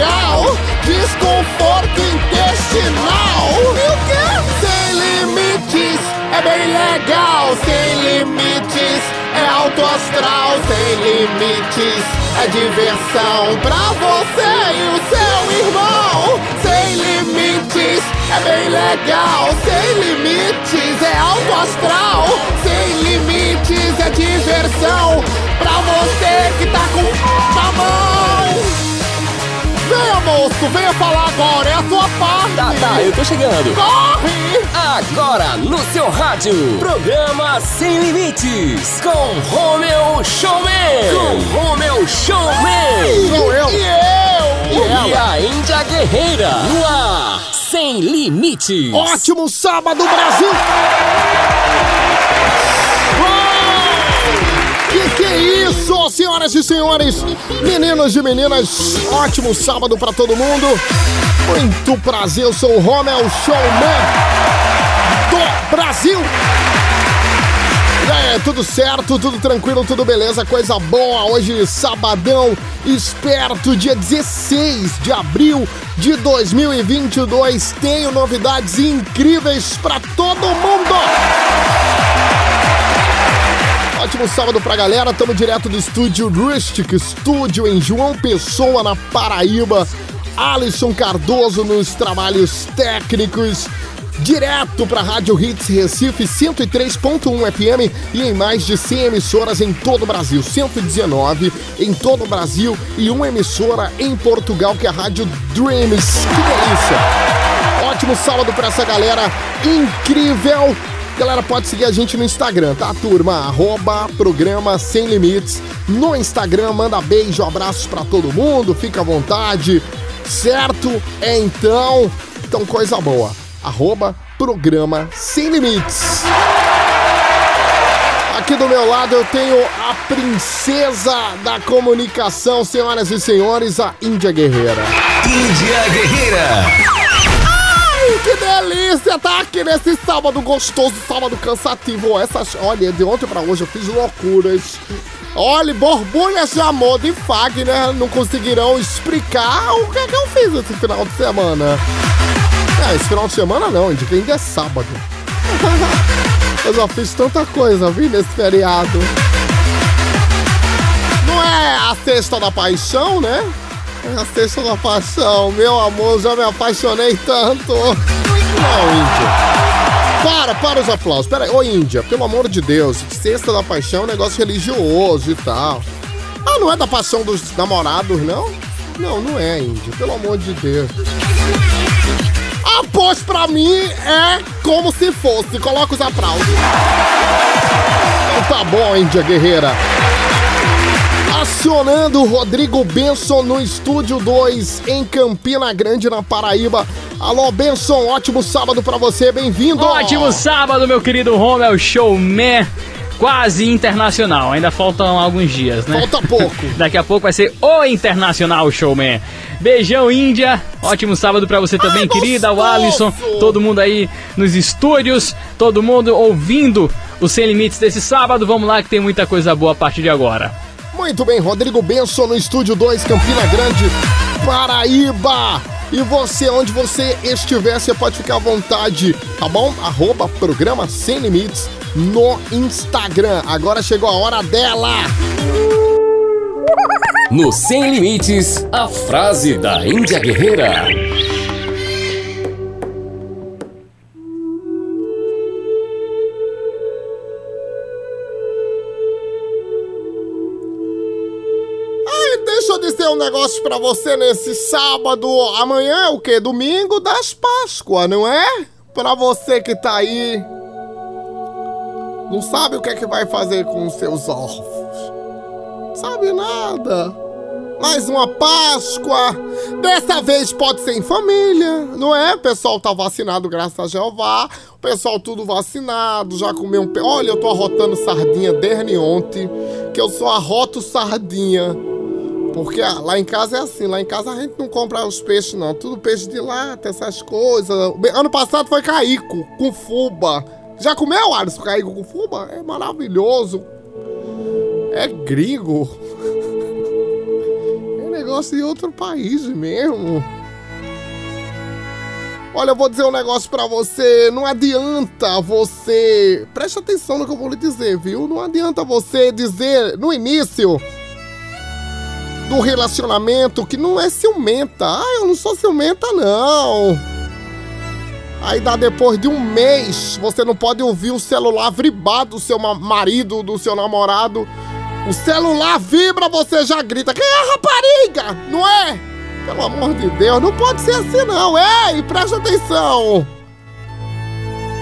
legal. Desconforto intestinal. E o quê? Sem limites é bem legal. Sem limites é alto astral. Sem limites é diversão pra você e o seu irmão. Sem limites é bem legal. Sem limites é alto astral. Sem limites é diversão pra você que tá com na mão. Venha, moço, venha falar agora, é a sua parte. Tá, tá, eu tô chegando. Corre! Agora no seu rádio, programa Sem Limites, com Romeu Showman. Com Romeu Showman. Sou eu. E eu. E ela. E a Índia Guerreira. No ar, Sem Limites. Ótimo sábado, Brasil! Senhoras e senhores, meninos e meninas? Ótimo sábado pra todo mundo. Muito prazer, eu sou o Romel Showman do Brasil. É, tudo certo, tudo tranquilo, tudo beleza, coisa boa. Hoje, sabadão, esperto, dia 16 de abril de 2022. Tenho novidades incríveis pra todo mundo. Ótimo sábado pra galera, tamo direto do estúdio Rustic Studio em João Pessoa, na Paraíba. Alisson Cardoso nos trabalhos técnicos. Direto pra Rádio Hits Recife 103.1 FM e em mais de 100 emissoras em todo o Brasil. 119 em todo o Brasil e uma emissora em Portugal que é a Rádio Dreams. Que delícia! Ótimo sábado pra essa galera incrível. Galera, pode seguir a gente no Instagram, tá, turma? Arroba programa Sem Limites. No Instagram, manda beijo, abraços pra todo mundo, fica à vontade. Certo? É então, então coisa boa. Arroba programa Sem Limites. Aqui do meu lado eu tenho a princesa da comunicação, senhoras e senhores, a Índia Guerreira. Índia Guerreira. Delícia tá aqui nesse sábado gostoso, sábado cansativo. Essas, olha, de ontem pra hoje eu fiz loucuras. Olha, borbulhas de amor de Fagner não conseguirão explicar o que é que eu fiz esse final de semana. É, esse final de semana não, ainda é sábado. eu já fiz tanta coisa, vi, nesse feriado. Não é a sexta da paixão, né? É a sexta da paixão, meu amor, já me apaixonei tanto. Não, Índia. Para, para os aplausos. Pera aí, ô Índia, pelo amor de Deus, sexta da paixão é um negócio religioso e tal. Ah, não é da paixão dos namorados, não? Não, não é, Índia, pelo amor de Deus. Ah, pois pra mim é como se fosse. Coloca os aplausos. Então tá bom, Índia Guerreira. Acionando o Rodrigo Benson no Estúdio 2 em Campina Grande, na Paraíba. Alô, Benson, ótimo sábado pra você, bem-vindo! Ótimo sábado, meu querido Romel Showman. Quase internacional, ainda faltam alguns dias, né? Falta pouco. Daqui a pouco vai ser o Internacional Showman. Beijão, Índia. Ótimo sábado pra você também, Ai, querida. O gostoso. Alisson, todo mundo aí nos estúdios, todo mundo ouvindo o Sem Limites desse sábado. Vamos lá que tem muita coisa boa a partir de agora. Muito bem, Rodrigo Benson no Estúdio 2, Campina Grande, Paraíba. E você, onde você estiver, você pode ficar à vontade, tá bom? Arroba Programa Sem Limites no Instagram. Agora chegou a hora dela. No Sem Limites, a frase da Índia Guerreira. Negócio pra você nesse sábado. Amanhã é o quê? Domingo das Páscoas, não é? Pra você que tá aí. Não sabe o que é que vai fazer com os seus ovos. Sabe nada. Mais uma Páscoa. Dessa vez pode ser em família, não é? O pessoal tá vacinado, graças a Jeová. O pessoal tudo vacinado, já comeu um. Olha, eu tô arrotando sardinha desde ontem, que eu só arroto sardinha. Porque lá em casa é assim, lá em casa a gente não compra os peixes, não. Tudo peixe de lata, essas coisas. Ano passado foi caico, com fuba. Já comeu, Alisson, caico com fuba? É maravilhoso. É gringo. É negócio de outro país mesmo. Olha, eu vou dizer um negócio pra você. Não adianta você. Preste atenção no que eu vou lhe dizer, viu? Não adianta você dizer no início do relacionamento que não é ciumenta. Ah, eu não sou ciumenta, não. Aí dá depois de um mês, você não pode ouvir o celular vibrar do seu marido, do seu namorado. O celular vibra, você já grita: Quem é a rapariga? Não é? Pelo amor de Deus, não pode ser assim, não. Ei, presta atenção.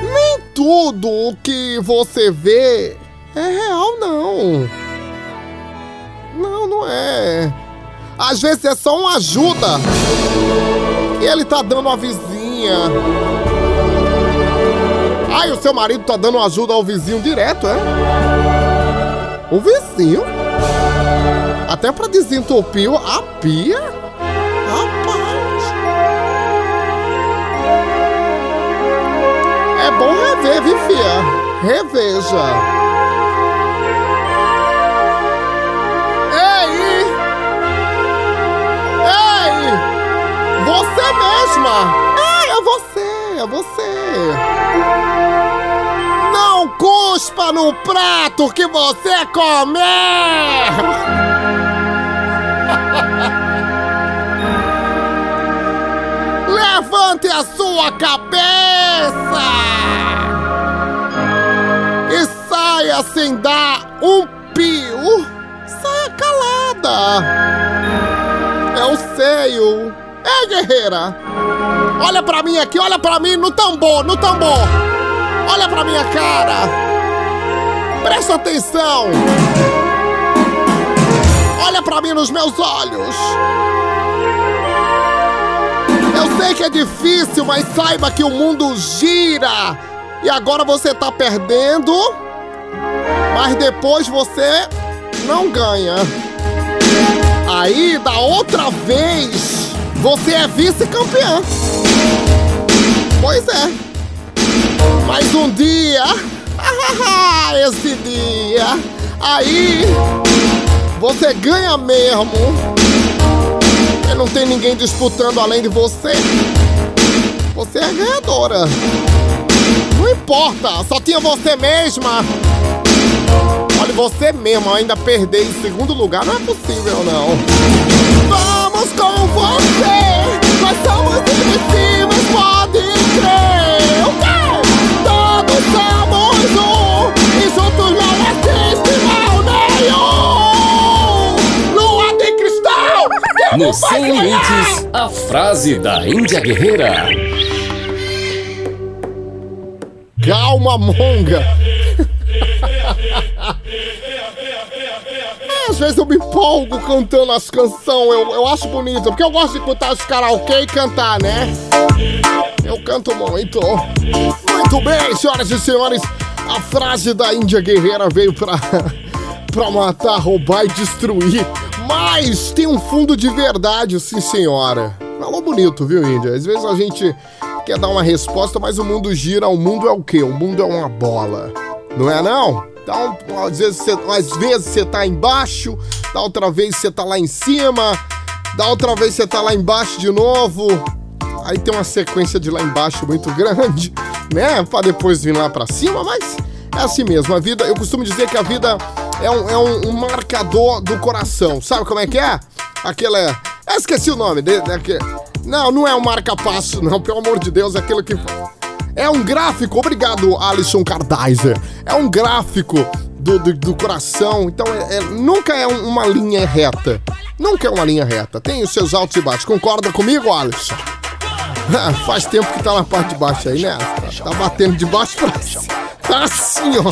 Nem tudo o que você vê é real, não. Não, não é. Às vezes é só uma ajuda. E ele tá dando a vizinha. Ai, o seu marido tá dando ajuda ao vizinho direto, é? O vizinho? Até pra desentupir a pia? Rapaz. É bom rever, viu, fia? Reveja. Mesma! É, é você, é você! Não cuspa no prato que você comer! Levante a sua cabeça! E saia sem dar um pio! Saia calada! É o seio! Ei, guerreira! Olha pra mim aqui, olha pra mim no tambor, no tambor! Olha pra minha cara! Presta atenção! Olha pra mim nos meus olhos! Eu sei que é difícil, mas saiba que o mundo gira! E agora você tá perdendo, mas depois você não ganha. Aí, da outra vez, você é vice-campeã. Pois é. Mas um dia, esse dia, aí você ganha mesmo. E não tem ninguém disputando além de você. Você é ganhadora. Não importa, só tinha você mesma. Olha, você mesmo ainda perder em segundo lugar não é possível, não. Vamos com você, nós somos invencíveis, pode crer. O quê? Todos somos um, e juntos não existe mal nenhum. Lua de cristal, No Sem Limites, a frase da Índia Guerreira. Calma, monga. Às vezes eu me empolgo cantando as canções, eu, eu acho bonito, porque eu gosto de escutar os karaokê e cantar, né? Eu canto muito. Muito bem, senhoras e senhores, a frase da Índia Guerreira veio pra, pra matar, roubar e destruir. Mas tem um fundo de verdade, sim, senhora. Falou bonito, viu, Índia? Às vezes a gente quer dar uma resposta, mas o mundo gira. O mundo é o quê? O mundo é uma bola. Não é não? Então, às vezes você, às vezes você tá embaixo, da outra vez você tá lá em cima, da outra vez você tá lá embaixo de novo. Aí tem uma sequência de lá embaixo muito grande, né? Pra depois vir lá pra cima, mas é assim mesmo. A vida, eu costumo dizer que a vida é um, é um, um marcador do coração. Sabe como é que é? Aquela. Eu esqueci o nome dele. Não, não é um marca-passo, não, pelo amor de Deus, é aquilo que. É um gráfico, obrigado, Alisson Cardaiser. É um gráfico do, do, do coração. Então, é, é, nunca é uma linha reta. Nunca é uma linha reta. Tem os seus altos e baixos. Concorda comigo, Alisson? Faz tempo que tá na parte de baixo aí, né? Tá, tá batendo de baixo pra cima. Tá assim, ó.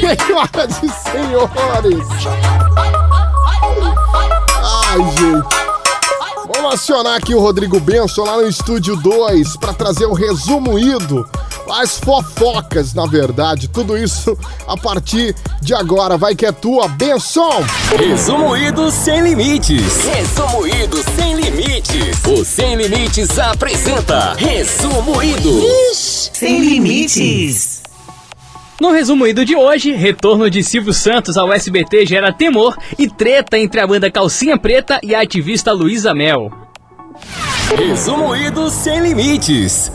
Senhoras e senhores. Ai, gente. Vamos acionar aqui o Rodrigo Benson lá no estúdio 2 para trazer o resumo ido, as fofocas, na verdade, tudo isso a partir de agora. Vai que é tua, Benson! Resumo ido sem limites. Resumo ido sem limites. O Sem Limites apresenta Resumo ido. Sem limites. No resumo ido de hoje, retorno de Silvio Santos ao SBT gera temor e treta entre a banda Calcinha Preta e a ativista Luísa Mel. Resumo ido sem limites.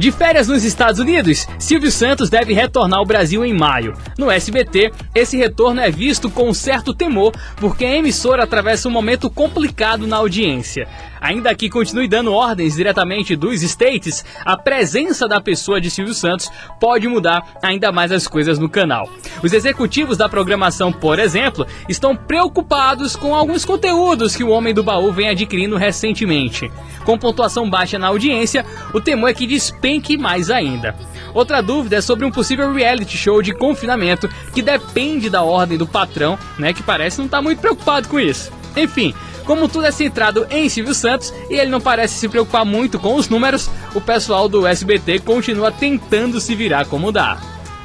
De férias nos Estados Unidos, Silvio Santos deve retornar ao Brasil em maio. No SBT, esse retorno é visto com um certo temor, porque a emissora atravessa um momento complicado na audiência. Ainda que continue dando ordens diretamente dos States, a presença da pessoa de Silvio Santos pode mudar ainda mais as coisas no canal. Os executivos da programação, por exemplo, estão preocupados com alguns conteúdos que o Homem do Baú vem adquirindo recentemente. Com pontuação baixa na audiência, o temor é que despenque mais ainda. Outra dúvida é sobre um possível reality show de confinamento que depende da ordem do patrão, né, que parece não estar tá muito preocupado com isso. Enfim, como tudo é centrado em Silvio Santos e ele não parece se preocupar muito com os números, o pessoal do SBT continua tentando se virar como dá.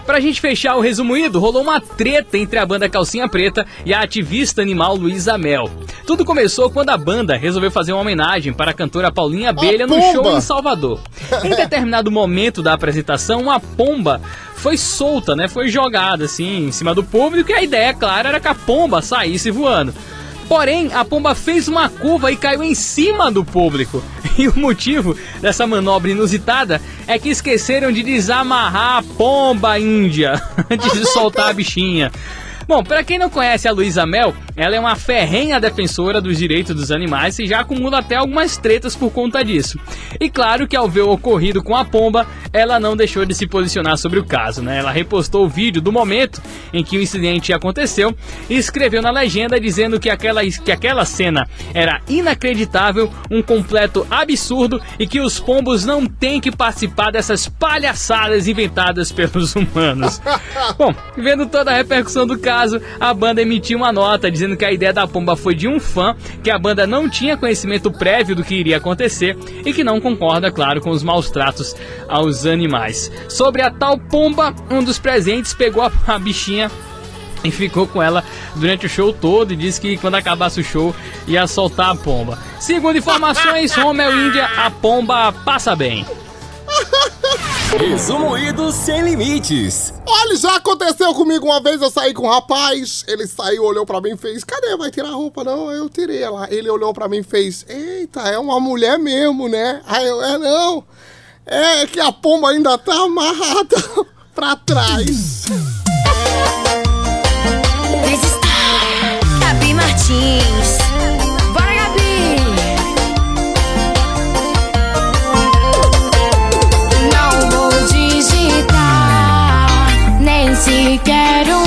Pra gente fechar o resumido, rolou uma treta entre a banda Calcinha Preta e a ativista animal Luísa Mel. Tudo começou quando a banda resolveu fazer uma homenagem para a cantora Paulinha Abelha no show em Salvador. Em determinado momento da apresentação, uma pomba foi solta, né? Foi jogada assim em cima do público e a ideia, claro, era que a pomba saísse voando. Porém, a pomba fez uma curva e caiu em cima do público. E o motivo dessa manobra inusitada é que esqueceram de desamarrar a pomba índia antes de soltar a bichinha. Bom, para quem não conhece a Luísa Mel, ela é uma ferrenha defensora dos direitos dos animais e já acumula até algumas tretas por conta disso. E claro que ao ver o ocorrido com a pomba, ela não deixou de se posicionar sobre o caso, né? Ela repostou o vídeo do momento em que o incidente aconteceu e escreveu na legenda dizendo que aquela, que aquela cena era inacreditável, um completo absurdo e que os pombos não têm que participar dessas palhaçadas inventadas pelos humanos. Bom, vendo toda a repercussão do caso, caso, a banda emitiu uma nota dizendo que a ideia da pomba foi de um fã, que a banda não tinha conhecimento prévio do que iria acontecer e que não concorda, claro, com os maus tratos aos animais. Sobre a tal pomba, um dos presentes pegou a, bichinha e ficou com ela durante o show todo e disse que quando acabasse o show ia soltar a pomba. Segundo informações, Romeo Índia, a pomba passa bem. Resumo ido sem limites. Olha, já aconteceu comigo uma vez, eu saí com um rapaz, ele saiu, olhou pra mim e fez, cadê, vai tirar a roupa? Não, eu tirei ela. Ele olhou pra mim e fez, eita, é uma mulher mesmo, né? Aí eu, é não, é que a pomba ainda tá amarrada pra trás. Gabi Martins quero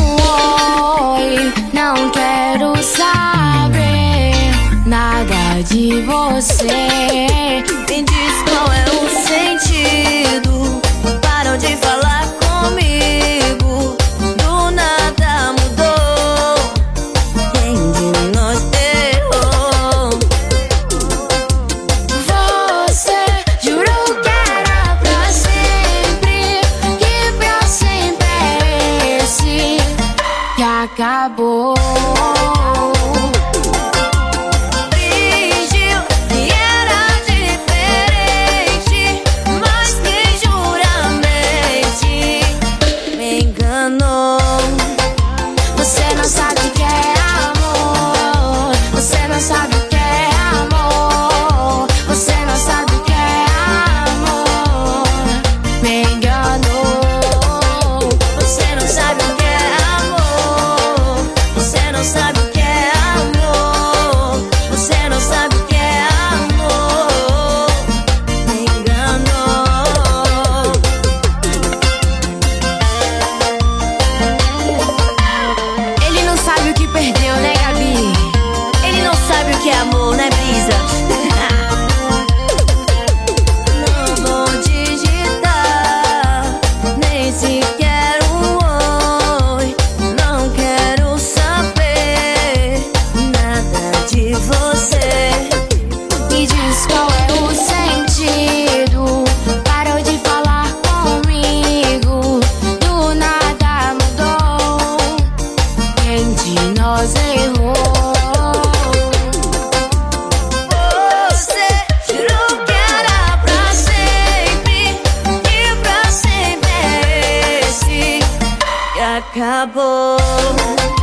acabou.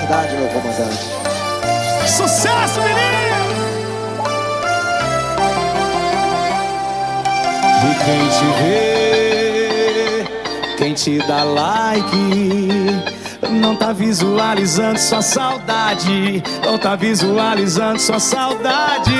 verdade, meu comandante. Sucesso, menino! E quem te vê, quem te dá like, não tá visualizando sua saudade, não tá visualizando sua saudade.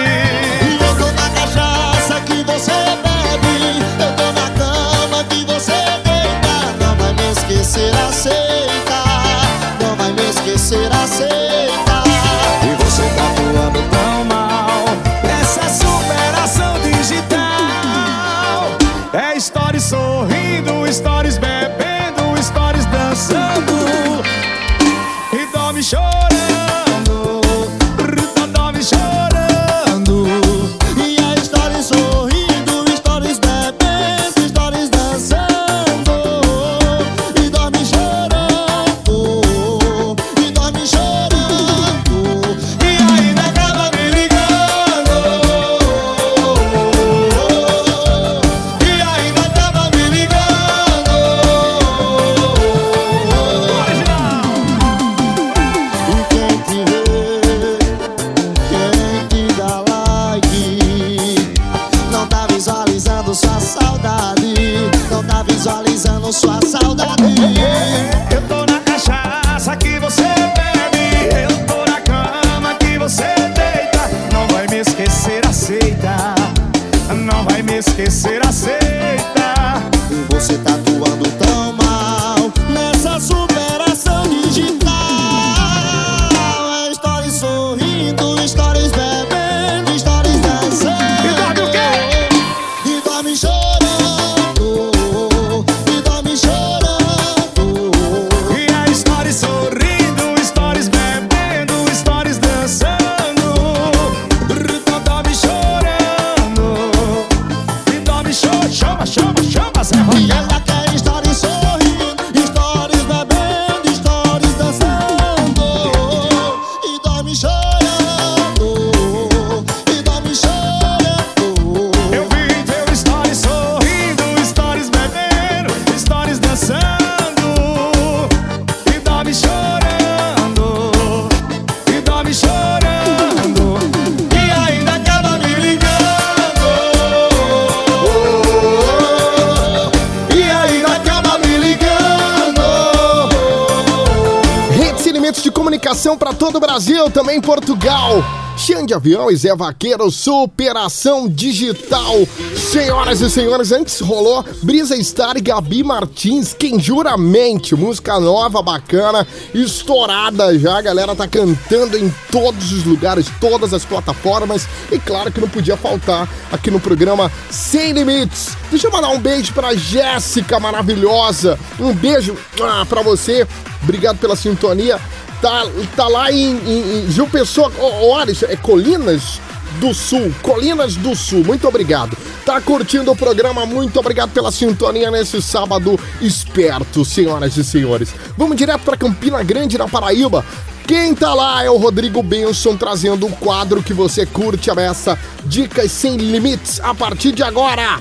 Brasil, também Portugal. Xande Avião e Zé Vaqueiro, superação digital. Senhoras e senhores, antes rolou Brisa Star e Gabi Martins, quem juramente, música nova, bacana, estourada já, a galera tá cantando em todos os lugares, todas as plataformas, e claro que não podia faltar aqui no programa Sem Limites. Deixa eu mandar um beijo pra Jéssica maravilhosa, um beijo ah, pra você, obrigado pela sintonia. Tá, tá lá em, em, em Gil Pessoa, olha, é Colinas do Sul, Colinas do Sul, muito obrigado. Tá curtindo o programa? Muito obrigado pela sintonia nesse sábado esperto, senhoras e senhores. Vamos direto para Campina Grande, na Paraíba. Quem tá lá é o Rodrigo Benson trazendo o quadro que você curte a beça, Dicas Sem Limites, a partir de agora.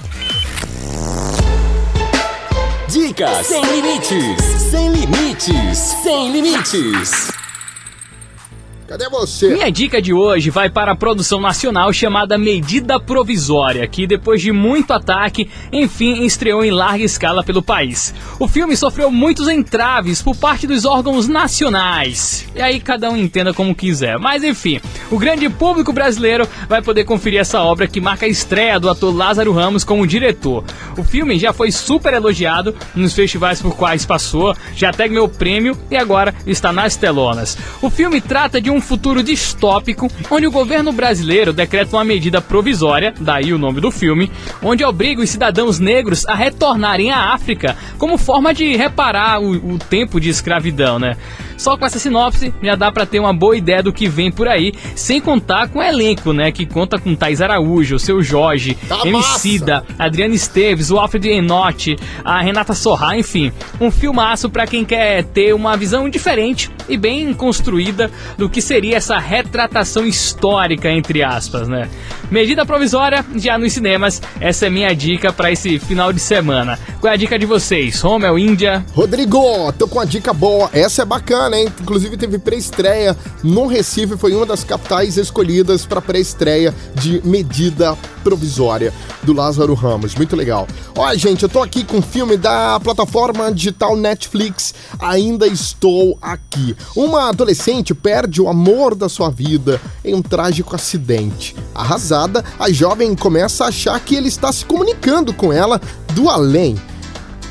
Dicas. Sem limites, sem limites, sem limites. Cadê você? Minha dica de hoje vai para a produção nacional chamada Medida Provisória, que depois de muito ataque, enfim estreou em larga escala pelo país. O filme sofreu muitos entraves por parte dos órgãos nacionais. E aí cada um entenda como quiser. Mas enfim, o grande público brasileiro vai poder conferir essa obra que marca a estreia do ator Lázaro Ramos como diretor. O filme já foi super elogiado nos festivais por quais passou, já até ganhou prêmio e agora está nas telonas. O filme trata de um futuro distópico onde o governo brasileiro decreta uma medida provisória, daí o nome do filme, onde obriga os cidadãos negros a retornarem à África como forma de reparar o, o tempo de escravidão, né? Só com essa sinopse já dá para ter uma boa ideia do que vem por aí, sem contar com o elenco, né? Que conta com Thais Araújo, o seu Jorge, Tá Emicida, Adriana Esteves, o Alfred Enotti, a Renata Sorra, enfim. Um filmaço para quem quer ter uma visão diferente e bem construída do que seria essa retratação histórica, entre aspas, né? Medida provisória já nos cinemas, essa é minha dica para esse final de semana. Qual é a dica de vocês? Romel, Índia? Rodrigo, tô com uma dica boa. Essa é bacana, hein? Inclusive teve pré-estreia no Recife, foi uma das capitais escolhidas para pré-estreia de medida provisória do Lázaro Ramos. Muito legal. Olha, gente, eu tô aqui com o filme da plataforma digital Netflix. Ainda estou aqui. Uma adolescente perde o amor da sua vida em um trágico acidente. Arrasada, a jovem começa a achar que ele está se comunicando com ela do além.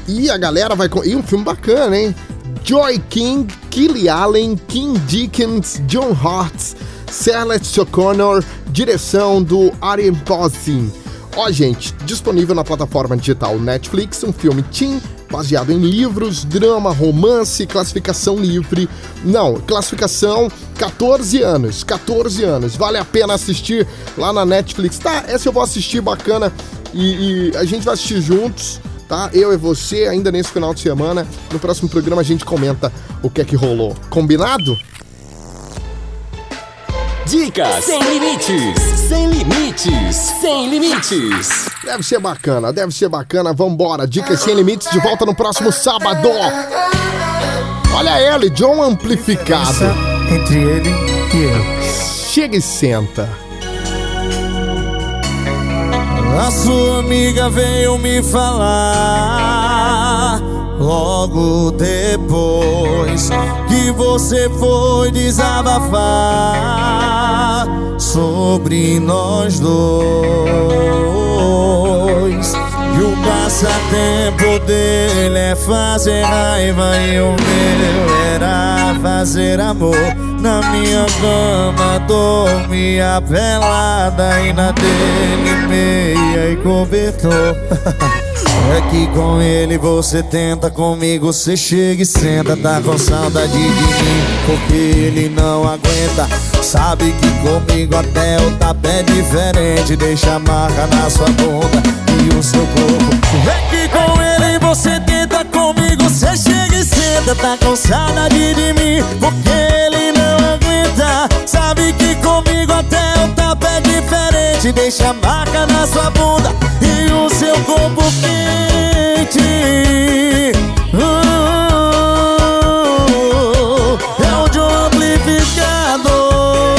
E a galera vai. E um filme bacana, hein? Joy King, Kelly Allen, Kim Dickens, John Hart, Celeste O'Connor, direção do Arian Possin. Ó, gente, disponível na plataforma digital Netflix, um filme teen baseado em livros, drama, romance, classificação livre. Não, classificação 14 anos, 14 anos. Vale a pena assistir lá na Netflix. Tá, essa eu vou assistir bacana e, e a gente vai assistir juntos tá? Eu e você, ainda nesse final de semana. No próximo programa a gente comenta o que é que rolou. Combinado? Dicas sem limites, sem limites, sem limites. Deve ser bacana, deve ser bacana. Vambora, Dicas Sem Limites de volta no próximo sábado. Olha ele, John Amplificado. Entre ele e eu. Chega e senta. A sua amiga veio me falar logo depois que você foi desabafar sobre nós dois. E o passatempo dele é fazer raiva e o meu era fazer amor. Na minha cama dormia pelada e na dele meia e cobertor. É que com ele você tenta, comigo você chega e senta. Tá com saudade de mim, porque ele não aguenta. Sabe que comigo até o tapa é diferente. Deixa a marca na sua bunda e o seu corpo. É que com ele você tenta, comigo você chega e senta. Tá com saudade de mim, porque Sabe que comigo até o tapa é diferente. Deixa a marca na sua bunda e o seu corpo quente. Uh, é o um amplificador.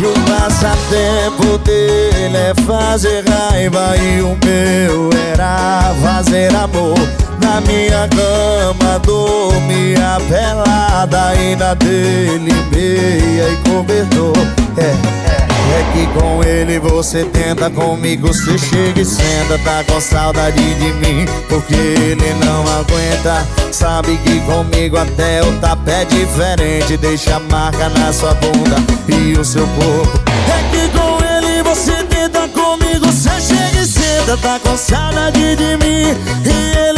E o passatempo dele é fazer raiva E o meu era fazer amor Na minha cama dormia pelada na dele meia e cobertor É, é que com ele você tenta Comigo você chega e senta. Tá com saudade de mim Porque ele não aguenta. Sabe que comigo até o tapa é diferente. Deixa marca na sua bunda e o seu corpo. É que com ele você tenta Comigo você chega e senta. Tá com saudade de mim E ele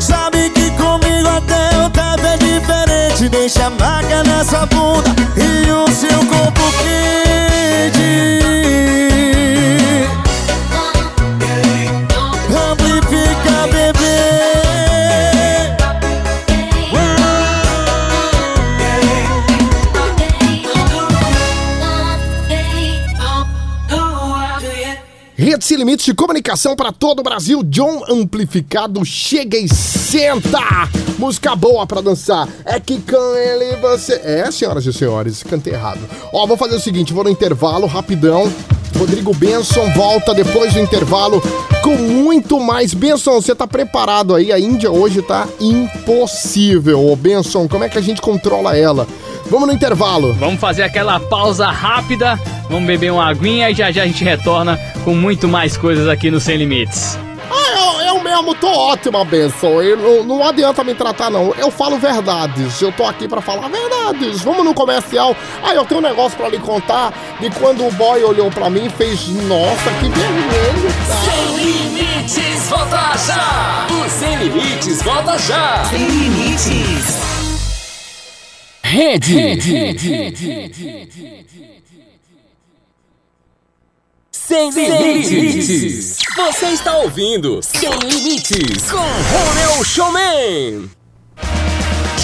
Sabe que comigo até o tapa é diferente. Deixa a marca na sua bunda E o seu corpo quente Rede Sem Limites de Comunicação para todo o Brasil. John Amplificado, chega e senta! Música boa para dançar. É que com ele você. É, senhoras e senhores, cantei errado. Ó, vou fazer o seguinte: vou no intervalo rapidão. Rodrigo Benson volta depois do intervalo com muito mais. Benson, você tá preparado aí? A Índia hoje tá impossível. Ô, Benson, como é que a gente controla ela? Vamos no intervalo. Vamos fazer aquela pausa rápida, vamos beber uma aguinha e já já a gente retorna com muito mais coisas aqui no Sem Limites. Ah, eu, eu mesmo tô ótima, Benson. Eu, não, não adianta me tratar, não. Eu falo verdades. Eu tô aqui pra falar verdades. Vamos no comercial. Ah, eu tenho um negócio pra lhe contar de quando o boy olhou pra mim e fez, nossa, que vermelho. Tá? Sem limites, volta já! O Sem Limites, volta já! Sem limites. Rede. Sem limites. Você está ouvindo Sem Limites com Romeu Showman.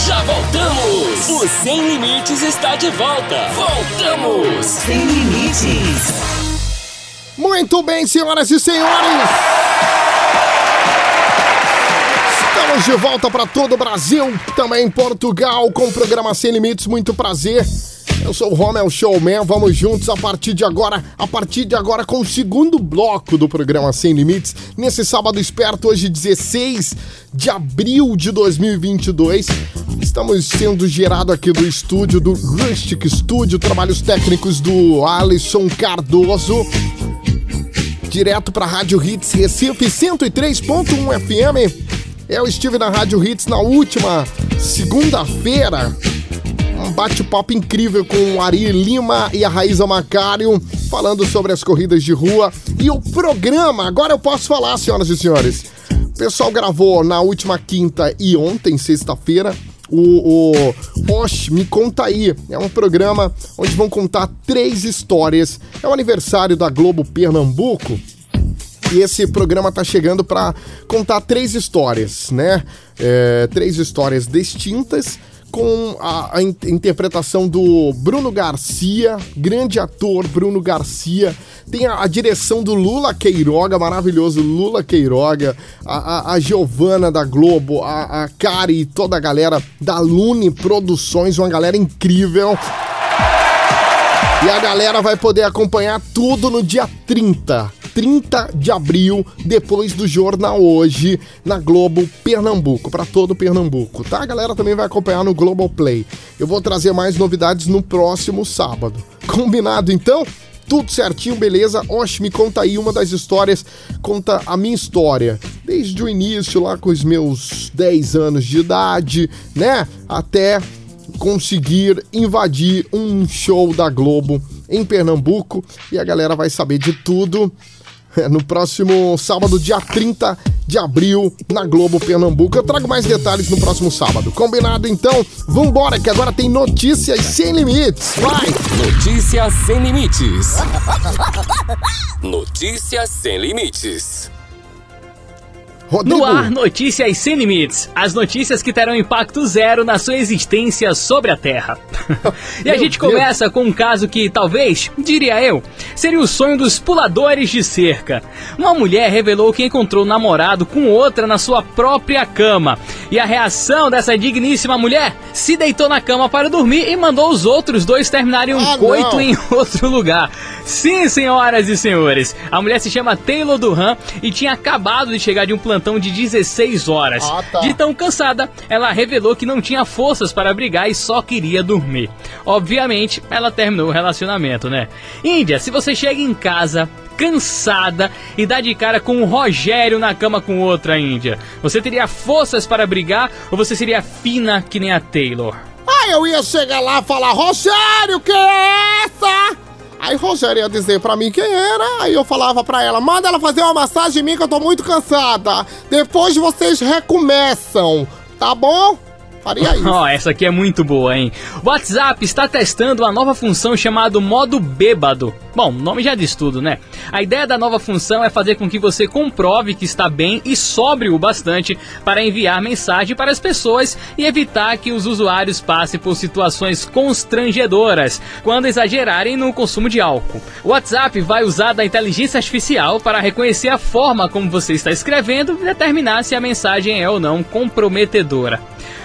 Já voltamos. O Sem Limites está de volta. Voltamos. Sem limites. Muito bem, senhoras e senhores. Estamos de volta para todo o Brasil, também em Portugal, com o programa Sem Limites. Muito prazer. Eu sou o Romel Showman, vamos juntos a partir de agora, a partir de agora com o segundo bloco do programa Sem Limites, nesse sábado esperto, hoje 16 de abril de 2022. Estamos sendo gerado aqui do estúdio do Rustic Studio, trabalhos técnicos do Alisson Cardoso, direto para Rádio Hits Recife 103.1 FM. Eu estive na Rádio Hits na última segunda-feira. Um bate-papo incrível com o Ari Lima e a Raíza Macário, falando sobre as corridas de rua. E o programa, agora eu posso falar, senhoras e senhores. O pessoal gravou na última quinta e ontem, sexta-feira, o, o Oxe, Me Conta Aí. É um programa onde vão contar três histórias. É o aniversário da Globo Pernambuco. E esse programa tá chegando para contar três histórias, né? É, três histórias distintas com a, a in- interpretação do Bruno Garcia, grande ator Bruno Garcia. Tem a, a direção do Lula Queiroga, maravilhoso Lula Queiroga, a, a, a Giovana da Globo, a, a Kari e toda a galera da Lune Produções, uma galera incrível. E a galera vai poder acompanhar tudo no dia 30. 30 de abril, depois do Jornal Hoje, na Globo Pernambuco, para todo Pernambuco, tá? A galera também vai acompanhar no Globoplay. Eu vou trazer mais novidades no próximo sábado. Combinado então? Tudo certinho, beleza? Oxe, me conta aí uma das histórias, conta a minha história. Desde o início, lá com os meus 10 anos de idade, né? Até conseguir invadir um show da Globo em Pernambuco e a galera vai saber de tudo no próximo sábado, dia 30 de abril, na Globo Pernambuco. Eu trago mais detalhes no próximo sábado. Combinado então? Vambora que agora tem notícias sem limites. Vai! Notícias sem limites. Notícias sem limites. Rodrigo, No ar, notícias sem limites. As notícias que terão impacto zero na sua existência sobre a Terra. e a gente começa com um caso que talvez, diria eu, seria o sonho dos puladores de cerca. Uma mulher revelou que encontrou um namorado com outra na sua própria cama. E a reação dessa digníssima mulher se deitou na cama para dormir e mandou os outros dois terminarem um Ah, coito não. em outro lugar. Sim, senhoras e senhores, a mulher se chama Taylor Duran e tinha acabado de chegar de um plantão de 16 horas. Ah, tá. De tão cansada, ela revelou que não tinha forças para brigar e só queria dormir. Obviamente, ela terminou o relacionamento, né? Índia, se você chega em casa cansada e dá de cara com o Rogério na cama com outra Índia, você teria forças para brigar ou você seria fina que nem a Taylor? Aí eu ia chegar lá e falar, Rogério, quem é essa? Aí Rogério ia dizer pra mim quem era, aí eu falava pra ela, manda ela fazer uma massagem em mim que eu tô muito cansada. Depois vocês recomeçam, tá bom? Faria isso. Ó, essa aqui é muito boa, hein? WhatsApp está testando uma nova função chamada modo bêbado. Bom, o nome já diz tudo, né? A ideia da nova função é fazer com que você comprove que está bem e sóbrio o bastante para enviar mensagem para as pessoas e evitar que os usuários passem por situações constrangedoras quando exagerarem no consumo de álcool. O WhatsApp vai usar da inteligência artificial para reconhecer a forma como você está escrevendo e determinar se a mensagem é ou não comprometedora.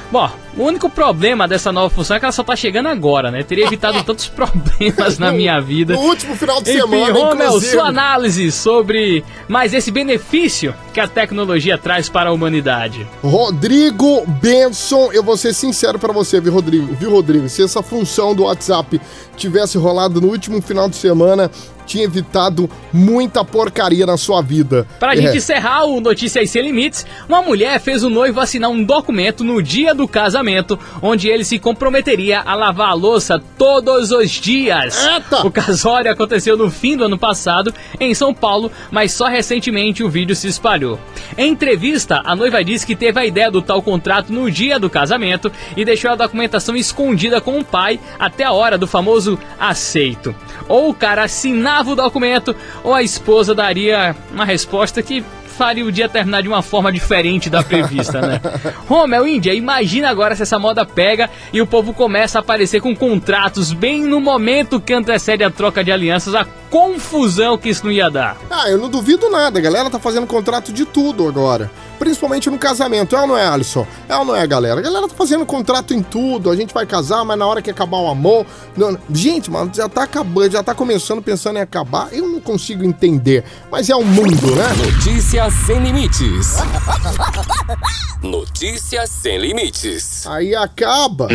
Bom, o único problema dessa nova função é que ela só tá chegando agora, né? Teria evitado tantos problemas na minha vida. No último final de Enfim, semana, Romel, inclusive. sua análise sobre mais esse benefício que a tecnologia traz para a humanidade. Rodrigo Benson, eu vou ser sincero pra você, viu, Rodrigo? Viu, Rodrigo? Se essa função do WhatsApp tivesse rolado no último final de semana, tinha evitado muita porcaria na sua vida. Pra É. gente encerrar o Notícias Sem Limites, uma mulher fez o noivo assinar um documento no dia do casamento, onde ele se comprometeria a lavar a louça todos os dias. Eita! O casório aconteceu no fim do ano passado, em São Paulo, mas só recentemente o vídeo se espalhou. Em entrevista, a noiva disse que teve a ideia do tal contrato no dia do casamento e deixou a documentação escondida com o pai até a hora do famoso aceito. Ou o cara assinava o documento, ou a esposa daria uma resposta que faria o dia terminar de uma forma diferente da prevista, né? Romel Índia, imagina agora se essa moda pega e o povo começa a aparecer com contratos bem no momento que antecede a troca de alianças, a confusão que isso não ia dar. Ah, eu não duvido nada, a galera tá fazendo contrato de tudo agora. Principalmente no casamento, é ou não é, Alisson? É ou não é, galera? A galera tá fazendo contrato em tudo, a gente vai casar, mas na hora que acabar o amor... não- gente, mano, já tá acabando, já tá começando pensando em acabar, eu não consigo entender. Mas é o mundo, né? Notícias sem limites. Notícias sem limites. Aí acaba.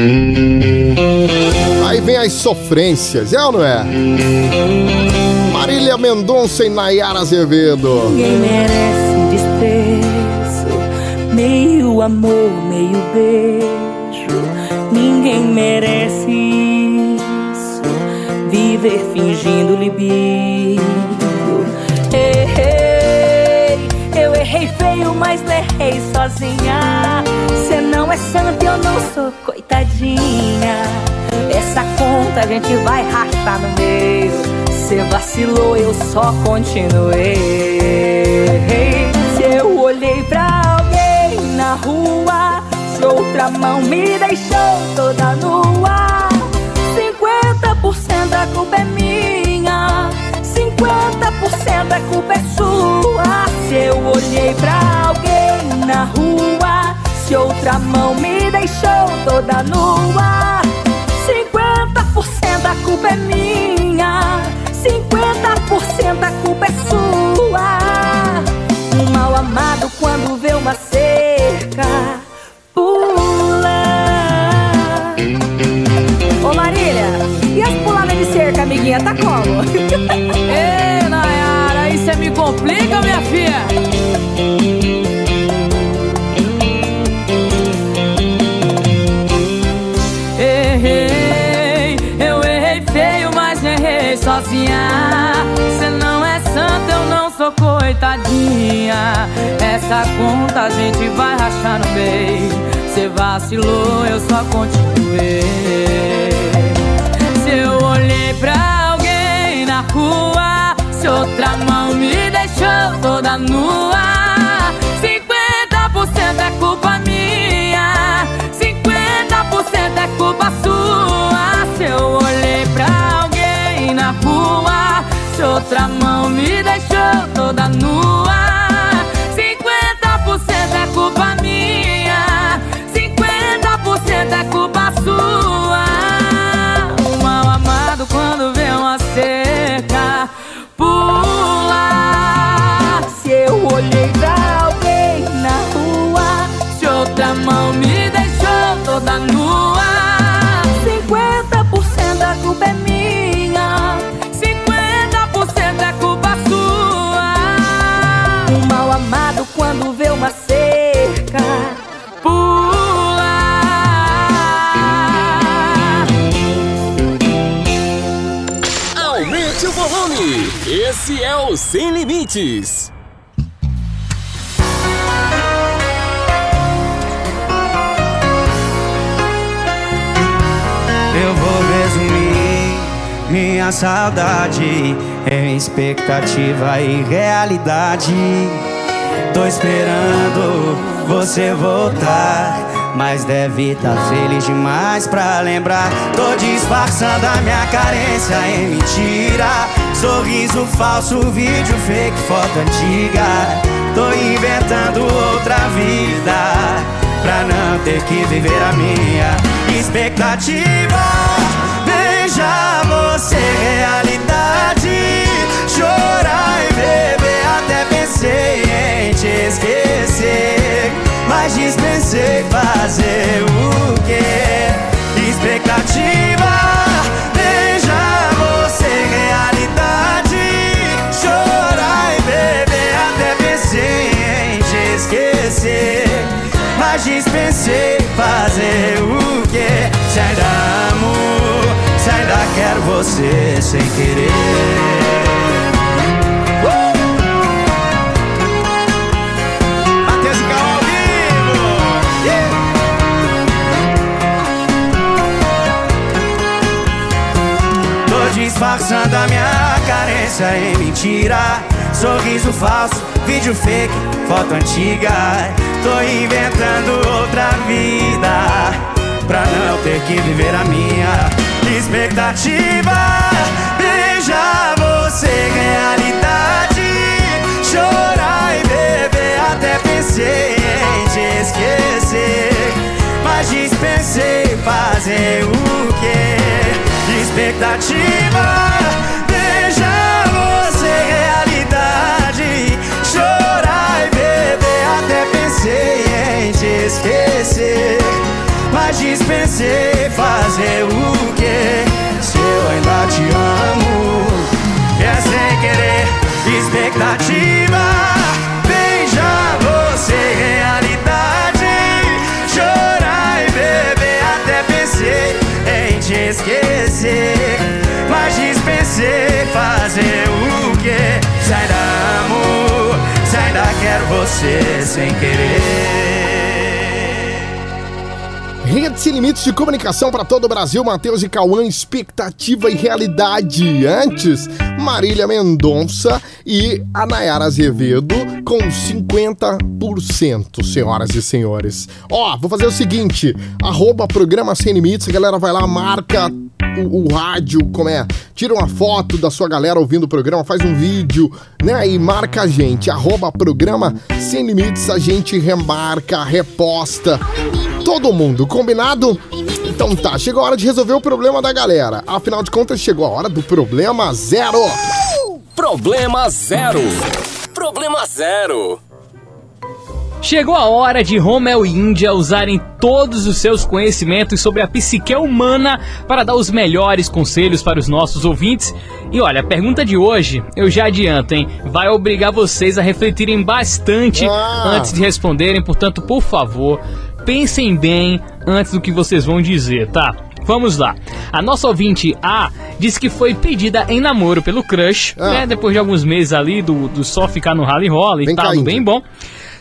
Aí vem as sofrências, é ou não é? Marília Mendonça e Nayara Azevedo. Ninguém merece meio amor, meio beijo. Ninguém merece isso, viver fingindo libido. Errei, eu errei feio, mas não errei sozinha. Cê não é santa, eu não sou coitadinha. Essa conta a gente vai rachar no meio. Cê vacilou, eu só continuei. Rua, se outra mão me deixou toda nua, 50% a culpa é minha, 50% a culpa é sua. Se eu olhei pra alguém na rua, se outra mão me deixou toda nua, Errei, eu errei feio, mas errei sozinha. Cê não é santa, eu não sou coitadinha. Essa conta a gente vai rachar no meio. Cê vacilou, eu só continuei. Se eu olhei pra alguém na rua, se outra mão me deixou toda nua, 50% é culpa minha, 50% é culpa sua. Se eu olhei pra alguém na rua, se outra mão me deixou Esse é o Sem Limites. Eu vou resumir minha saudade em expectativa e realidade. Tô esperando você voltar. Mas deve tá feliz demais pra lembrar Tô disfarçando a minha carência em mentira Sorriso falso, vídeo fake, foto antiga. Tô inventando outra vida pra não ter que viver a minha expectativa. Veja você, realidade. Chorar e beber, até pensei em te esquecer. Mas dispensei fazer o quê? Expectativa. Chorar e beber, até pensei em te esquecer. Mas dispensei fazer o quê? Se ainda amo, se ainda quero você sem querer. Disfarçando a minha carência em mentira. Sorriso falso, vídeo fake, foto antiga. Tô inventando outra vida Pra não ter que viver a minha expectativa. Veja você, realidade. Chorar e beber, até pensei em te esquecer. Mas dispensei fazer o Expectativa Veja você, realidade Chorar e beber, até pensei em te esquecer Mas dispensei fazer o quê? Se eu ainda te amo É sem querer Expectativa esquecer Mas dispensei fazer o quê? Se ainda amo, se ainda quero você sem querer Rede Sem Limites de Comunicação para todo o Brasil, Matheus e Cauã, expectativa e realidade. Antes, Marília Mendonça e a Nayara Azevedo com 50%, senhoras e senhores. Ó, vou fazer o seguinte, arroba programa Sem Limites, a galera vai lá, marca o, o rádio, como é, tira uma foto da sua galera ouvindo o programa, faz um vídeo, né, e marca a gente, arroba programa Sem Limites, a gente remarca, reposta, todo mundo, combinado? Então tá, chegou a hora de resolver o problema da galera. Afinal de contas, chegou a hora do problema zero. Problema zero. Problema zero. Chegou a hora de Romel e Índia usarem todos os seus conhecimentos sobre a psique humana para dar os melhores conselhos para os nossos ouvintes. E olha, a pergunta de hoje, eu já adianto, hein? Vai obrigar vocês a refletirem bastante Ah. antes de responderem, portanto, por favor, pensem bem antes do que vocês vão dizer, tá? Vamos lá. A nossa ouvinte A disse que foi pedida em namoro pelo crush, Ah. né? Depois de alguns meses ali do, do só ficar no rally rola e tal, bem bom.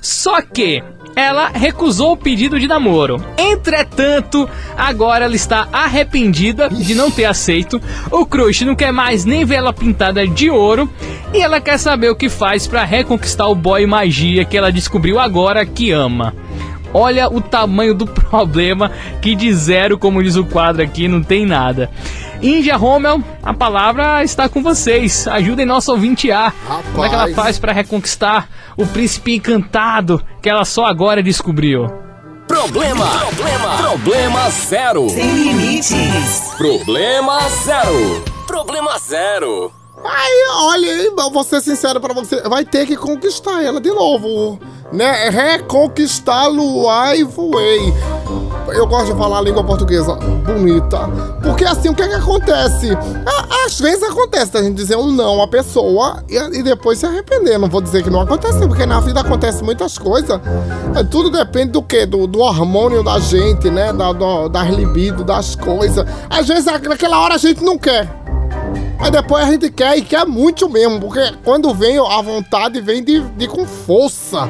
Só que ela recusou o pedido de namoro. Entretanto, agora ela está arrependida de não ter aceito. O crush não quer mais nem ver ela pintada de ouro e ela quer saber o que faz para reconquistar o boy magia que ela descobriu agora que ama. Olha o tamanho do problema que de zero, como diz o quadro aqui, não tem nada. Índia Rommel, a palavra está com vocês. Ajudem nosso ouvinte A. Como é que ela Rapaz. faz para reconquistar o príncipe encantado que ela só agora descobriu? Problema. Problema. Problema zero. Sem limites. Problema zero. Problema zero. Aí, olha, vou ser sincero pra você, vai ter que conquistar ela de novo, né? Reconquistá-lo, ai, voei. Eu gosto de falar a língua portuguesa bonita, porque assim, o que é que acontece? Às vezes acontece a gente dizer um não à pessoa e, e depois se arrepender. Não vou dizer que não acontece, porque na vida acontece muitas coisas. É, tudo depende do que? Do, do hormônio da gente, né? Da, do, das libido, das coisas. Às vezes, naquela hora a gente não quer. Mas depois a gente quer e quer muito mesmo, porque quando vem a vontade, vem de, de com força.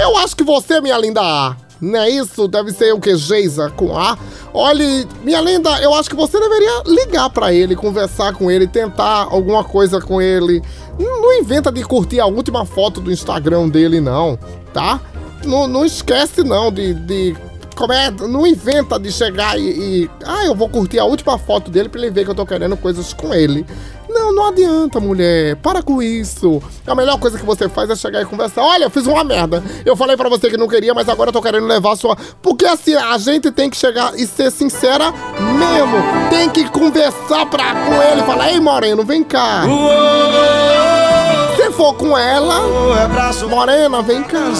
Eu acho que você, minha linda A, Não é isso? Deve ser o que? Geisa com A. Olhe, minha linda, eu acho que você deveria ligar pra ele, conversar com ele, tentar alguma coisa com ele. Não, não inventa de curtir a última foto do Instagram dele, não, tá? Não, não esquece, não, de, de como é, não inventa de chegar e, e, Ah, eu vou curtir a última foto dele pra ele ver que eu tô querendo coisas com ele. Não, não adianta, mulher. Para com isso. A melhor coisa que você faz é chegar e conversar. Olha, eu fiz uma merda. Eu falei pra você que não queria, mas agora eu tô querendo levar a sua. Porque assim, a gente tem que chegar e ser sincera mesmo. Tem que conversar pra, com ele falar: Ei, Moreno, vem cá. Se for com ela, Morena, vem cá.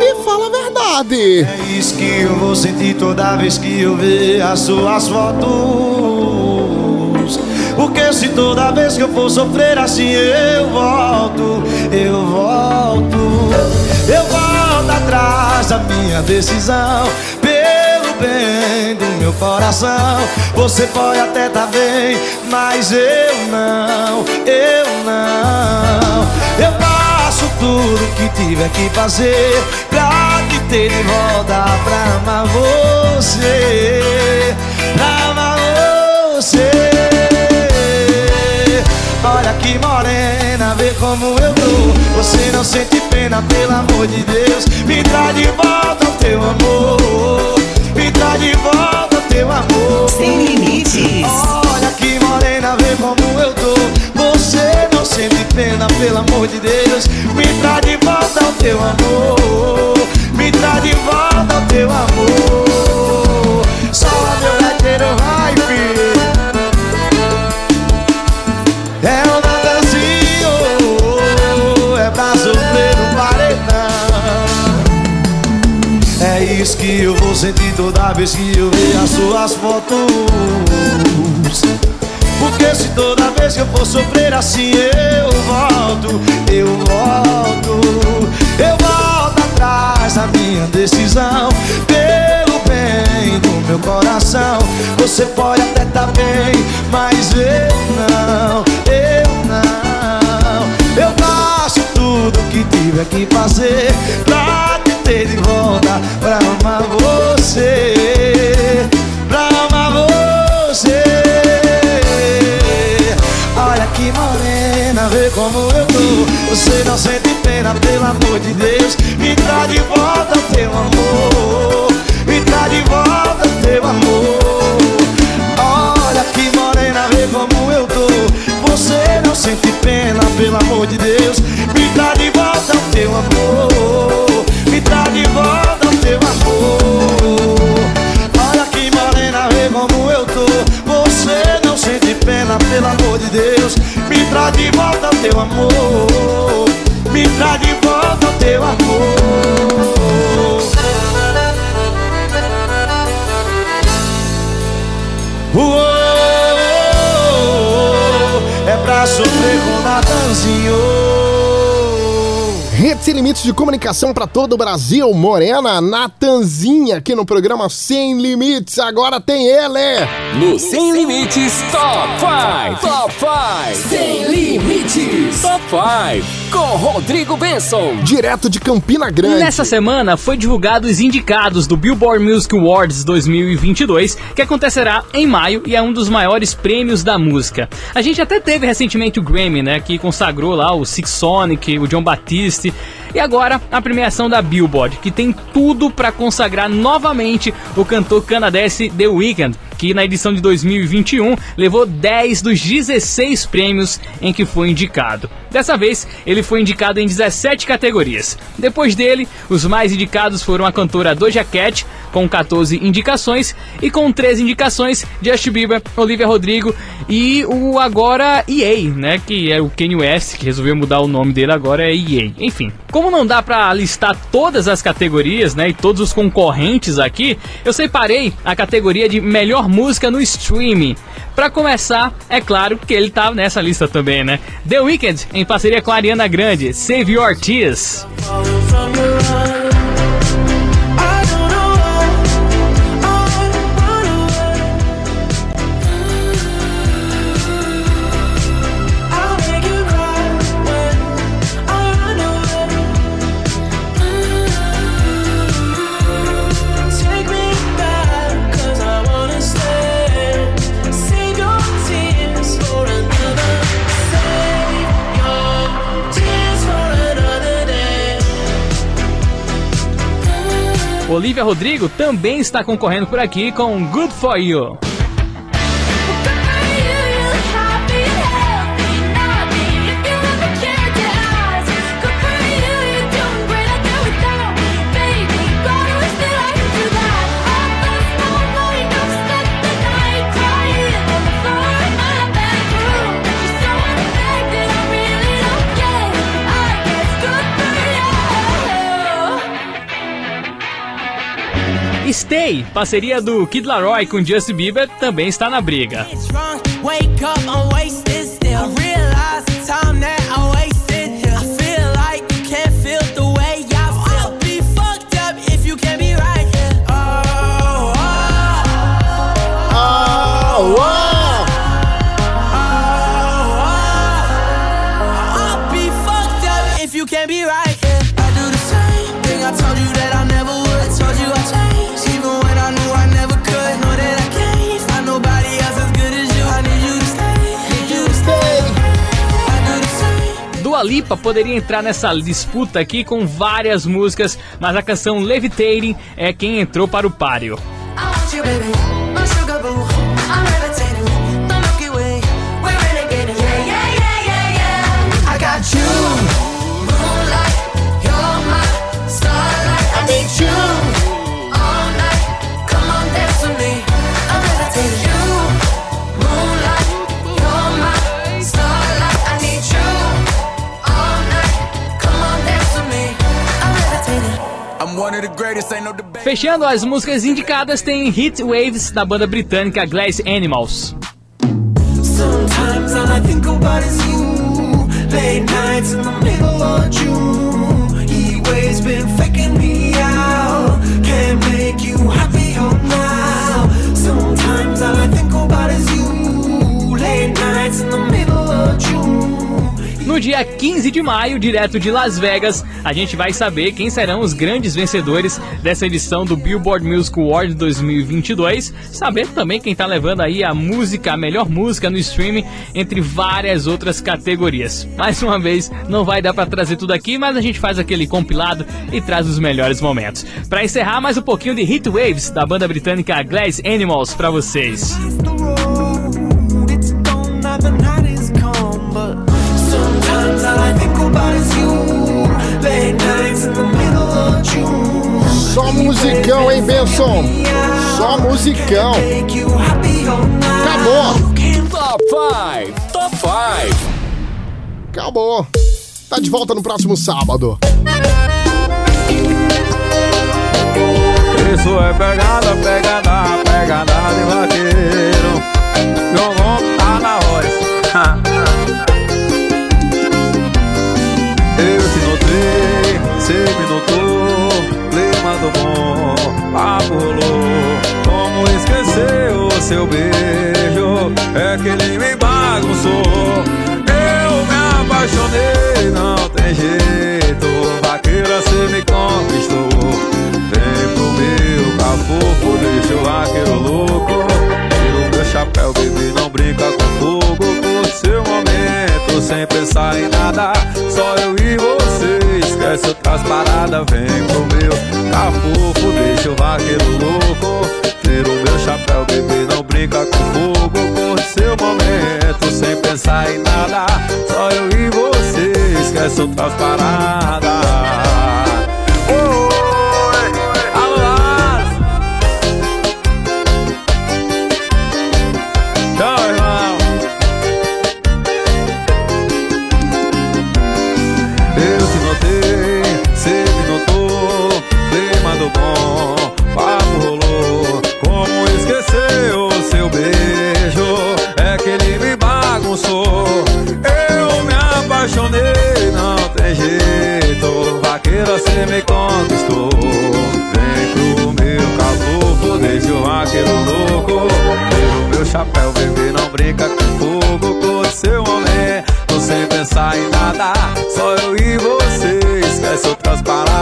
E fala a verdade. É isso que eu vou sentir toda vez que eu ver as suas fotos. Porque se toda vez que eu for sofrer assim eu volto, eu volto, eu volto atrás da minha decisão. Pelo bem do meu coração, você pode até tá bem, mas eu não, eu não. Eu faço tudo que tiver que fazer pra te ter de volta pra amar você, pra amar você. Olha que morena, vê como eu tô. Você não sente pena, pelo amor de Deus. Me traz de volta o teu amor. Me traz de volta o teu amor. Sem limites. Olha que morena, vê como eu tô. Você não sente pena, pelo amor de Deus. Me traz de volta o teu amor. Me traz de volta o teu amor. Que eu vou sentir toda vez que eu ver as suas fotos. Porque se toda vez que eu for sofrer assim eu volto, eu volto, eu volto atrás da minha decisão. Pelo bem do meu coração, você pode até tá bem, mas eu não, eu não. Eu faço tudo que tiver que fazer pra ter de volta, pra amar você, pra amar você. Olha que morena, vê como eu tô. Você não sente pena, pelo amor de Deus. Me traz de volta teu amor. Me traz de volta teu amor. Olha que morena, vê como eu tô. Você não sente pena, pelo amor de Deus. Me traz de volta teu amor. Deus. Me traz de volta o teu amor. Me traz de volta o teu amor. É pra sofrer com Natanzinho. Sem Limites de Comunicação para todo o Brasil. Morena, Natanzinha, aqui no programa Sem Limites. Agora tem ele. No Sem Limites Top 5. Top 5. Sem Limites Top 5. Com Rodrigo Benson. Direto de Campina E Grande. nessa semana foi divulgado os indicados do Billboard Music Awards 2022, que acontecerá em maio e é um dos maiores prêmios da música. A gente até teve recentemente o Grammy, né, que consagrou lá o Six Sonic, o John Batiste, e agora a premiação da Billboard, que tem tudo para consagrar novamente o cantor canadense The Weeknd, que na edição de 2021 levou 10 dos 16 prêmios em que foi indicado. Dessa vez, ele foi indicado em 17 categorias. Depois dele, os mais indicados foram a cantora Doja Cat, com 14 indicações, e com 13 indicações, Justin Bieber, Olivia Rodrigo e o agora EA, né, que é o Kanye West, que resolveu mudar o nome dele agora é EA. Enfim, como não dá pra listar todas as categorias, né, e todos os concorrentes aqui, eu separei a categoria de melhor música no streaming. Pra começar, é claro que ele tá nessa lista também, né? The Weeknd, em parceria com a Ariana Grande, Save Your Tears. Olivia Rodrigo, também está concorrendo por aqui com Good For You. Stay, parceria do Kid Laroi com Justin Bieber, também está na briga. Wake up, Lipa poderia entrar nessa disputa aqui com várias músicas, mas a canção Levitating é quem entrou para o páreo. I want you, baby. Fechando as músicas indicadas tem Hit Waves da banda britânica Glass Animals. Sometimes all I think about is you. Late nights in the dia 15 de maio, direto de Las Vegas, a gente vai saber quem serão os grandes vencedores dessa edição do Billboard Music Award 2022. Saber também quem tá levando aí a música, a melhor música no streaming, entre várias outras categorias. Mais uma vez, não vai dar para trazer tudo aqui, mas a gente faz aquele compilado e traz os melhores momentos. Para encerrar, mais um pouquinho de Hit Waves da banda britânica Glass Animals para vocês. The Só musicão, hein, Benson? Só musicão. Acabou. Top 5, Top 5. Acabou. Tá de volta no próximo sábado. Isso é pegada, pegada, pegada de vaqueiro. Meu nome tá na voz. me notou. Clima do bom, papo rolou. Como esquecer o seu beijo? É que ele me bagunçou. Eu me apaixonei, não tem jeito. Vaqueira, cê me conquistou. Vem pro meu cafofo, deixa o vaqueiro louco. Tira o meu chapéu, bebê, não brinca com fogo. Curte seu momento, sem pensar em nada. Só eu e você, esquece outras paradas. Vem pro meu cafofo, deixa o vaqueiro louco. Tira o meu chapéu, bebê, não brinca com fogo. Curte seu momento, sem pensar em nada. Só eu e você, esquece outras paradas.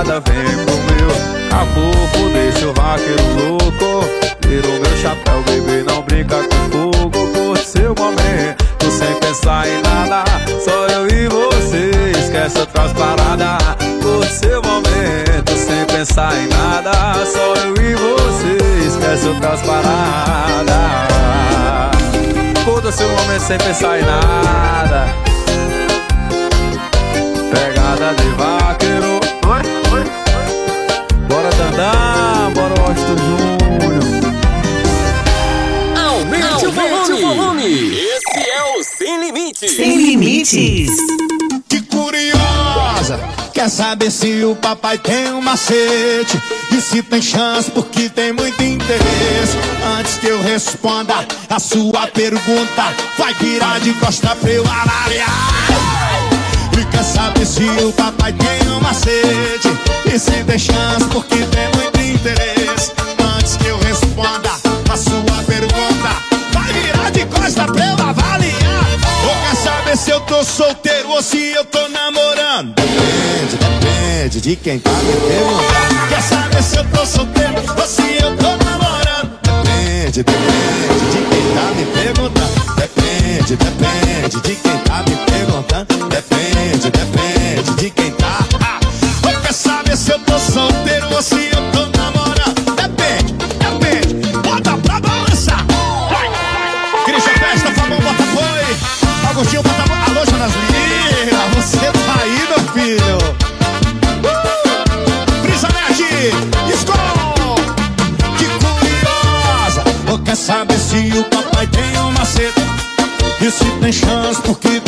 pelada, vem pro meu. Caboclo Deixa o vaqueiro louco. Tira o meu chapéu, bebê, não brinca com fogo. Curte seu momento, sem pensar em nada. Só eu e você, esquece outras paradas. Curte seu momento, sem pensar em nada. Só eu e você, esquece outras paradas. Por seu momento sem pensar em nada. Pegada de vaqueiro. Bora Dandá, bora Washington Júnior. Aumente, o volume. Esse é o Sem Limites. Sem limites. Que curiosa! Quer saber se o papai tem um macete? E se tem chance, porque tem muito interesse. Antes que eu responda a sua pergunta, vai virar de costa pra eu avaliar. E quer saber se o papai tem um macete? Se tem chance, porque tem muito interesse. Antes que eu responda a sua pergunta, vai virar de costa pra eu avaliar. Ou quer saber se eu tô solteiro ou se eu tô namorando? Depende, depende de quem tá me perguntando. Quer saber se eu tô solteiro ou se eu tô namorando? Depende, depende de quem tá me perguntando. Depende, depende de quem tá me perguntando. Depende, depende de quem tá. Se eu tô solteiro ou se eu tô namorando? Depende, depende. Bota pra balançar. Vai. Christian Festa, Fabão Botafogo. Agostinho Botafogo. Alô, Jonas Lira. Você tá aí, meu filho? Uh! Brisa Nerd. Skol. Que curiosa. Ou quer saber se o papai tem um macete? E se tem chance, porque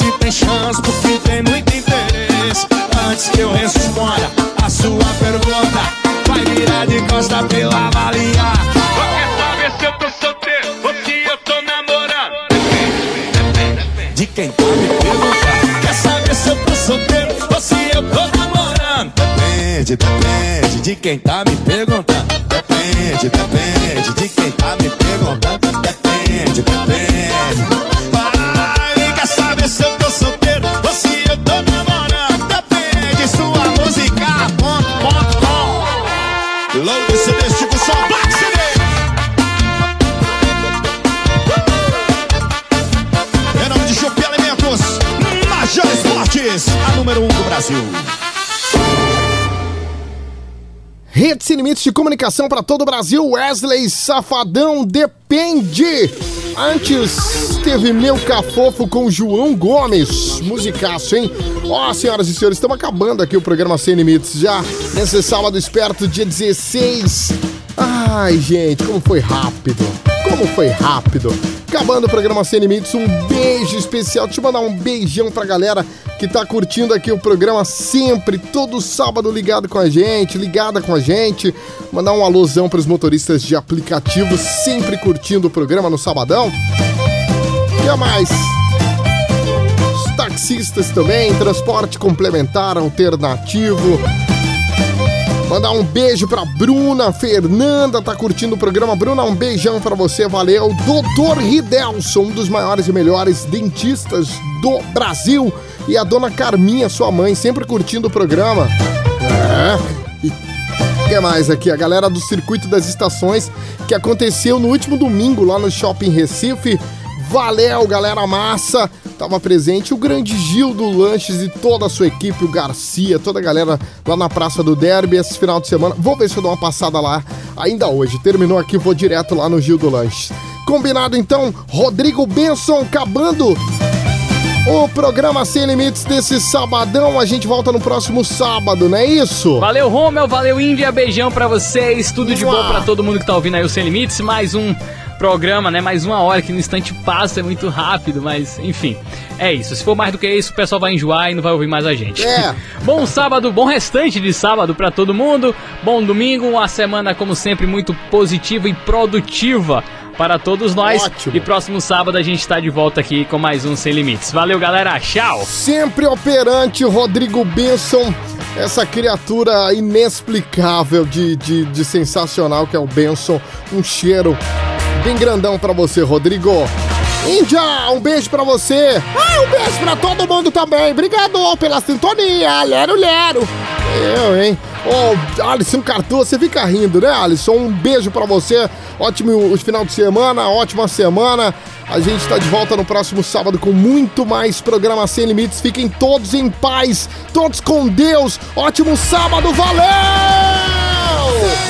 se tem chance, porque tem muito interesse. Antes que eu responda a sua pergunta, vai virar de costa pela avaliar. Ou quer saber se eu tô solteiro ou se eu tô namorando? De quem tá me perguntando. Quer saber se eu tô solteiro ou se eu tô namorando? Depende, depende de quem tá me perguntando. Depende, depende de quem tá me perguntando. Depende, depende. Vai, quer saber se eu tô solteiro ou se eu tô namorando? Depende, sua música, ponto, ponto, com. Load CD, tipo só Black CD. Em nome de Chupi Alimentos, Major Esportes, a número 1 um do Brasil. Rede Sem Limites de Comunicação para todo o Brasil, Wesley Safadão depende. Antes teve Meu Cafofo com João Gomes, musicaço, hein? Ó, senhoras e senhores, estamos acabando aqui o programa Sem Limites já nesse sábado esperto, dia 16. Ai, gente, como foi rápido. Como foi rápido. Acabando o programa Sem Limites, um beijo especial. Deixa eu mandar um beijão pra galera que tá curtindo aqui o programa sempre, todo sábado ligado com a gente, ligada com a gente. Mandar um alôzão pros motoristas de aplicativo, sempre curtindo o programa no sabadão. O que mais? Os taxistas também, transporte complementar alternativo. Mandar um beijo pra Bruna Fernanda, tá curtindo o programa. Bruna, um beijão pra você, valeu. Doutor Ridelson, um dos maiores e melhores dentistas do Brasil. E a dona Carminha, sua mãe, sempre curtindo o programa. É. E que mais aqui? A galera do Circuito das Estações, que aconteceu no último domingo lá no Shopping Recife. Valeu, galera massa! Tava presente o grande Gil do Lanches e toda a sua equipe, o Garcia, toda a galera lá na Praça do Derby esse final de semana. Vou ver se eu dou uma passada lá ainda hoje. Terminou aqui, vou direto lá no Gil do Lanches. Combinado então, Rodrigo Benson acabando o programa Sem Limites desse sabadão. A gente volta no próximo sábado, não é isso? Valeu, Romel, valeu, Índia, beijão pra vocês, tudo de bom pra todo mundo que tá ouvindo aí o Sem Limites, mais um programa, né, mais uma hora que no instante passa, é muito rápido, mas enfim, é isso, se for mais do que isso, o pessoal vai enjoar e não vai ouvir mais a gente. É. bom sábado, bom restante de sábado pra todo mundo, bom domingo, uma semana como sempre muito positiva e produtiva para todos nós. Ótimo. E próximo sábado a gente tá de volta aqui com mais um Sem Limites. Valeu, galera, tchau! Sempre operante, Rodrigo Benson. Essa criatura inexplicável de, de, de sensacional que é o Benson. Um cheiro bem grandão pra você, Rodrigo. Índia, um beijo pra você. Ah, um beijo pra todo mundo também. Obrigado pela sintonia. Lero, lero. Eu, hein? Ô, Alisson Cartu, você fica rindo, né, Alisson? Um beijo pra você. Ótimo final de semana, ótima semana. A gente tá de volta no próximo sábado com muito mais programa Sem Limites. Fiquem todos em paz, todos com Deus. Ótimo sábado, valeu!